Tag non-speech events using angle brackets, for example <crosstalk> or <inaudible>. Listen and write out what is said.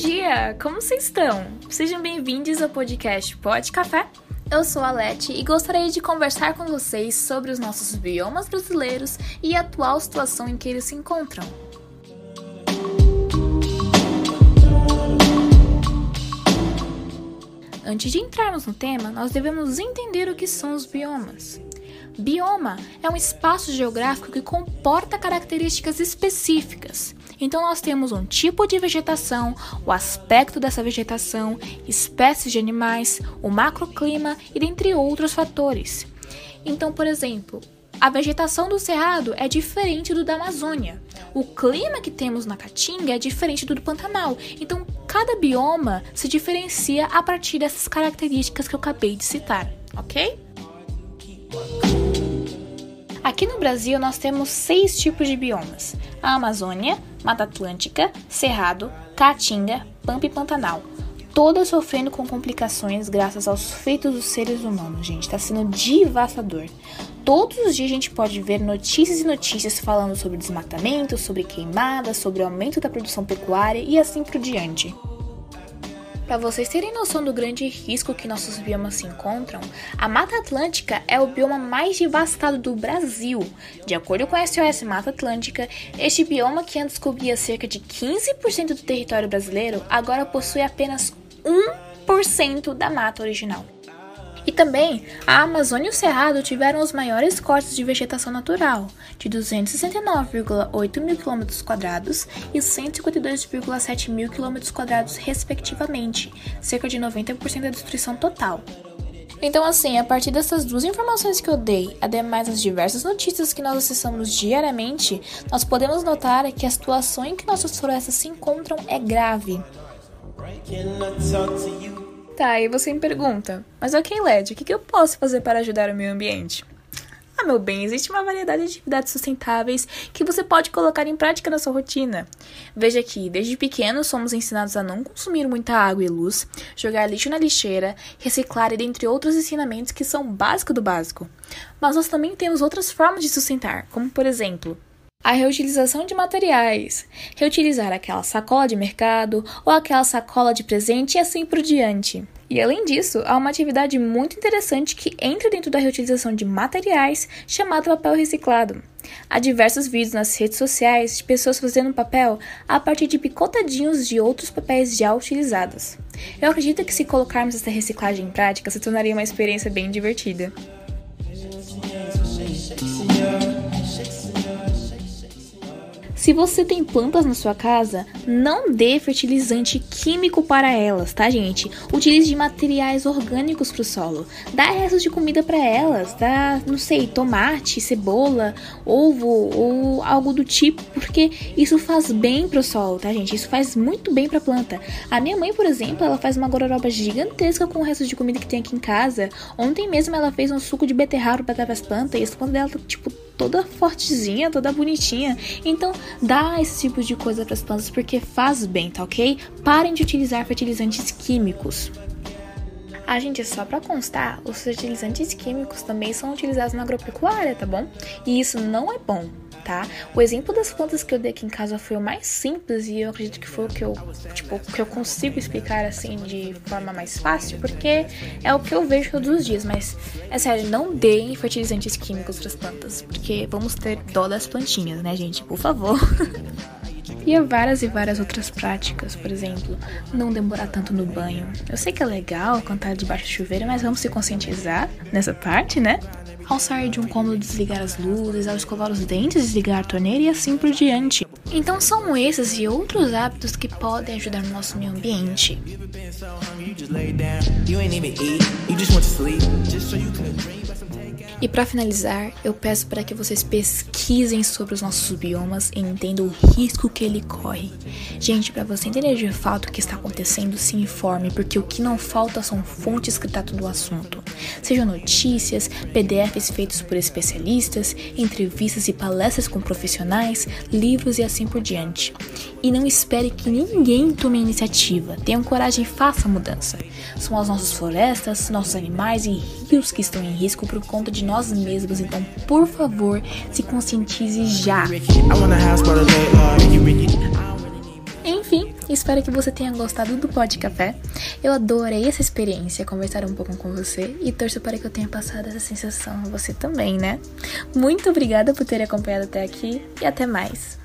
dia! Como vocês estão? Sejam bem-vindos ao podcast Pode Café. Eu sou a Leti e gostaria de conversar com vocês sobre os nossos biomas brasileiros e a atual situação em que eles se encontram. Antes de entrarmos no tema, nós devemos entender o que são os biomas. Bioma é um espaço geográfico que comporta características específicas. Então, nós temos um tipo de vegetação, o aspecto dessa vegetação, espécies de animais, o macroclima e dentre outros fatores. Então, por exemplo, a vegetação do cerrado é diferente do da Amazônia. O clima que temos na Caatinga é diferente do do Pantanal. Então, cada bioma se diferencia a partir dessas características que eu acabei de citar, ok? Aqui no Brasil nós temos seis tipos de biomas: a Amazônia, Mata Atlântica, Cerrado, Caatinga, Pampa e Pantanal. Todas sofrendo com complicações graças aos feitos dos seres humanos, gente. Está sendo devastador. Todos os dias a gente pode ver notícias e notícias falando sobre desmatamento, sobre queimadas, sobre aumento da produção pecuária e assim por diante. Para vocês terem noção do grande risco que nossos biomas se encontram, a Mata Atlântica é o bioma mais devastado do Brasil. De acordo com a SOS Mata Atlântica, este bioma que antes cobria cerca de 15% do território brasileiro, agora possui apenas 1% da mata original. Também, a Amazônia e o Cerrado tiveram os maiores cortes de vegetação natural, de 269,8 mil km e 152,7 mil km respectivamente, cerca de 90% da destruição total. Então, assim, a partir dessas duas informações que eu dei, ademais das diversas notícias que nós acessamos diariamente, nós podemos notar que a situação em que nossas florestas se encontram é grave. Tá, e você me pergunta, mas ok, LED, o que eu posso fazer para ajudar o meio ambiente? Ah, meu bem, existe uma variedade de atividades sustentáveis que você pode colocar em prática na sua rotina. Veja que, desde pequenos, somos ensinados a não consumir muita água e luz, jogar lixo na lixeira, reciclar e dentre outros ensinamentos que são básico do básico. Mas nós também temos outras formas de sustentar, como por exemplo, a reutilização de materiais, reutilizar aquela sacola de mercado ou aquela sacola de presente e assim por diante. E além disso, há uma atividade muito interessante que entra dentro da reutilização de materiais chamada papel reciclado. Há diversos vídeos nas redes sociais de pessoas fazendo papel a partir de picotadinhos de outros papéis já utilizados. Eu acredito que se colocarmos essa reciclagem em prática, se tornaria uma experiência bem divertida. Se você tem plantas na sua casa, não dê fertilizante químico para elas, tá, gente? Utilize materiais orgânicos para o solo. Dá restos de comida para elas, dá, não sei, tomate, cebola, ovo ou algo do tipo, porque isso faz bem para o solo, tá, gente? Isso faz muito bem para a planta. A minha mãe, por exemplo, ela faz uma gororoba gigantesca com o resto de comida que tem aqui em casa. Ontem mesmo ela fez um suco de beterraba para dar para as plantas e as plantas dela tipo toda fortezinha, toda bonitinha. Então, dá esse tipo de coisa para as plantas porque faz bem, tá ok? Parem de utilizar fertilizantes químicos. A gente, só para constar, os fertilizantes químicos também são utilizados na agropecuária, tá bom? E isso não é bom tá? O exemplo das plantas que eu dei aqui em casa foi o mais simples e eu acredito que foi o que eu, tipo, que eu consigo explicar assim de forma mais fácil, porque é o que eu vejo todos os dias, mas é sério, não deem fertilizantes químicos para as plantas, porque vamos ter dó das plantinhas, né, gente? Por favor. <laughs> E há várias e várias outras práticas, por exemplo, não demorar tanto no banho. Eu sei que é legal cantar debaixo do chuveiro, mas vamos se conscientizar nessa parte, né? ao sair de um cômodo desligar as luzes, ao escovar os dentes, desligar a torneira e assim por diante. Então são esses e outros hábitos que podem ajudar no nosso meio ambiente. E para finalizar, eu peço para que vocês pesquisem sobre os nossos biomas e entendam o risco que ele corre. Gente, para você entender de fato o que está acontecendo, se informe, porque o que não falta são fontes que tratam do assunto. Sejam notícias, PDFs feitos por especialistas, entrevistas e palestras com profissionais, livros e assim por diante. E não espere que ninguém tome a iniciativa. Tenham coragem e faça a mudança. São as nossas florestas, nossos animais e rios que estão em risco por conta de nós mesmos. Então, por favor, se conscientize já. Enfim, Espero que você tenha gostado do Pod Café. Eu adorei essa experiência, conversar um pouco com você e torço para que eu tenha passado essa sensação a você também, né? Muito obrigada por ter acompanhado até aqui e até mais.